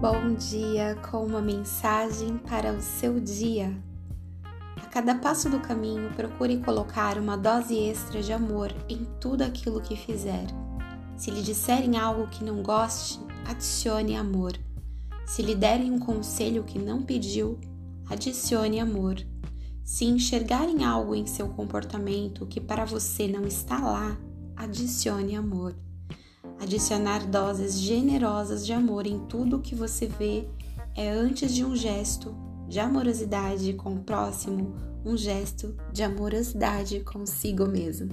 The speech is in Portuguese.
Bom dia com uma mensagem para o seu dia. A cada passo do caminho, procure colocar uma dose extra de amor em tudo aquilo que fizer. Se lhe disserem algo que não goste, adicione amor. Se lhe derem um conselho que não pediu, adicione amor. Se enxergarem algo em seu comportamento que para você não está lá, adicione amor. Adicionar doses generosas de amor em tudo que você vê é antes de um gesto de amorosidade com o próximo, um gesto de amorosidade consigo mesmo.